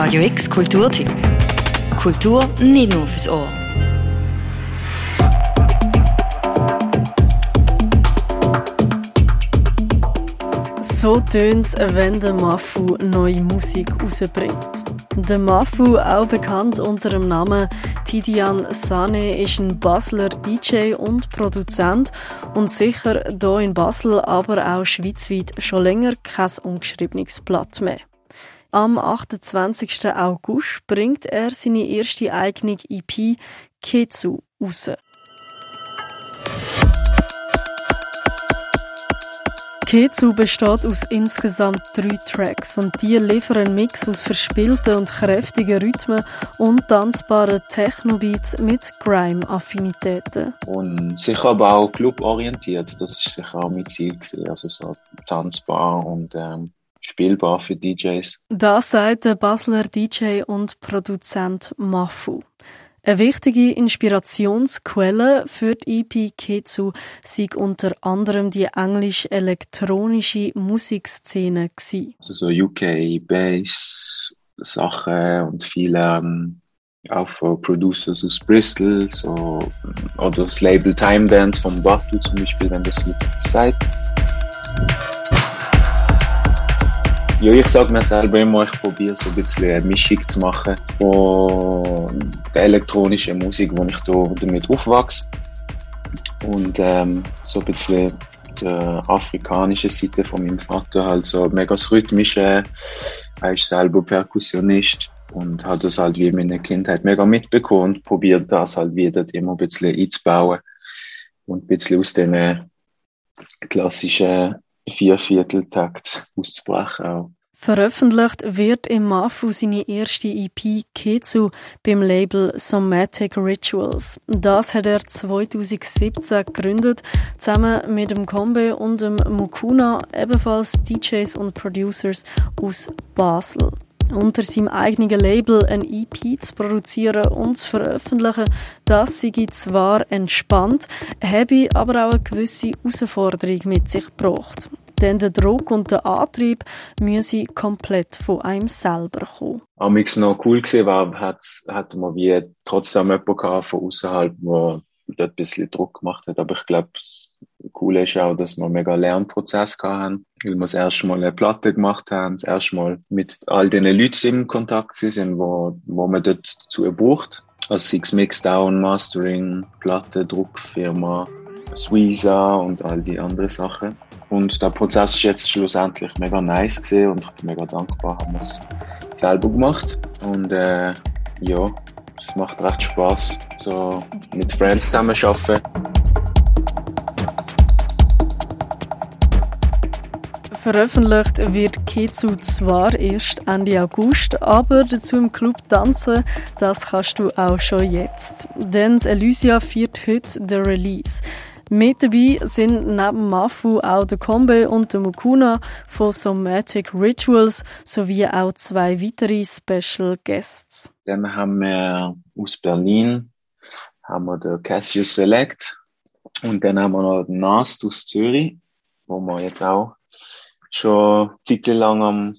Radio X Kulturtipp. Kultur nicht nur fürs Ohr. So tönt es, wenn der Mafu neue Musik rausbringt. Der Mafu, auch bekannt unter dem Namen Tidian Sane, ist ein Basler DJ und Produzent und sicher hier in Basel, aber auch schweizweit schon länger kein ungeschriebenes Blatt mehr. Am 28. August bringt er seine erste eigene EP Ketsu raus. Ketsu besteht aus insgesamt drei Tracks und die liefern einen Mix aus verspielten und kräftigen Rhythmen und tanzbaren Techno-Beats mit Grime-Affinitäten. Und sicher aber auch cluborientiert, das ist sicher auch mein Ziel also so tanzbar und ähm, spielbar für DJs. Das sagt der Basler DJ und Produzent Mafu. Eine wichtige Inspirationsquelle für die EP Ketsu sei unter anderem die englisch-elektronische Musikszene gewesen. Also so UK Bass Sachen und viele ähm, auch von Producers aus Bristol so, oder das Label Time Dance von Batu zum Beispiel, wenn das sagt. Ja, ich sage mir selber immer, ich probiere so ein bisschen eine Mischung zu machen von der elektronischen Musik, wo ich da damit aufwachse. Und ähm, so ein bisschen der afrikanischen Seite von meinem Vater, halt so mega das Rhythmische. Er ist selber Perkussionist und hat das halt wie in meiner Kindheit mega mitbekommen und probiert das halt wieder immer ein bisschen einzubauen und ein bisschen aus den klassischen Viervierteltakt auszubrechen auch. Veröffentlicht wird im Mafu seine erste EP Ketsu beim Label Somatic Rituals. Das hat er 2017 gegründet, zusammen mit dem Kombe und dem Mukuna, ebenfalls DJs und Producers aus Basel. Unter seinem eigenen Label ein EP zu produzieren und zu veröffentlichen, das sei zwar entspannt, habe aber auch eine gewisse Herausforderung mit sich gebracht. Denn der Druck und der Antrieb müssen komplett von einem selber kommen. Amix noch cool gesehen war, hat, hat man wie trotzdem jemanden von außerhalb, der ein bisschen Druck gemacht hat. Aber ich glaube, das Coole ist auch, dass wir einen mega Lernprozess hatten, weil wir das erste Mal eine Platte gemacht haben, das erste Mal mit all den Leuten im Kontakt sind, wo, wo man dort dazu braucht. Also Six Mixdown, Mastering, Platte, Druckfirma, Sweeza und all die anderen Sachen. Und der Prozess ist jetzt schlussendlich mega nice gesehen und ich bin mega dankbar, haben wir es selber gemacht. Und äh, ja, es macht recht Spaß, so mit Friends zusammen arbeiten. Veröffentlicht wird Ketsu zwar erst Ende August, aber dazu im Club tanzen, das kannst du auch schon jetzt. Denn Elysia feiert heute den Release. Mit dabei sind neben Mafu auch der Kombe und der Mukuna von Somatic Rituals sowie auch zwei weitere Special Guests. Dann haben wir aus Berlin haben wir den Cassius Select und dann haben wir noch den Nast aus Zürich, wo wir jetzt auch schon lang am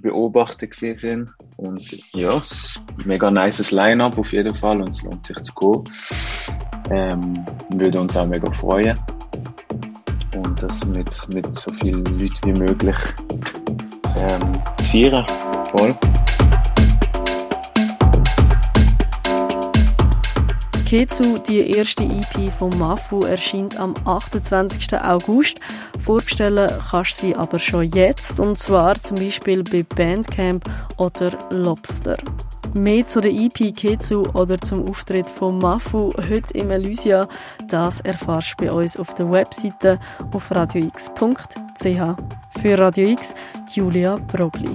beobachten gesehen sind. Und ja, es ist ein mega nices Line-Up auf jeden Fall und es lohnt sich zu gehen. Ähm, würde uns auch mega freuen. Und das mit, mit so vielen Leuten wie möglich ähm, zu feiern. Voll. Ketsu, die erste EP von Mafu, erscheint am 28. August. Vorbestellen kannst du sie aber schon jetzt, und zwar zum Beispiel bei Bandcamp oder Lobster. Mehr zu der EP Ketsu oder zum Auftritt von Mafu heute im Elysia, das erfährst du bei uns auf der Webseite auf radiox.ch. Für Radio X, Julia Brogli.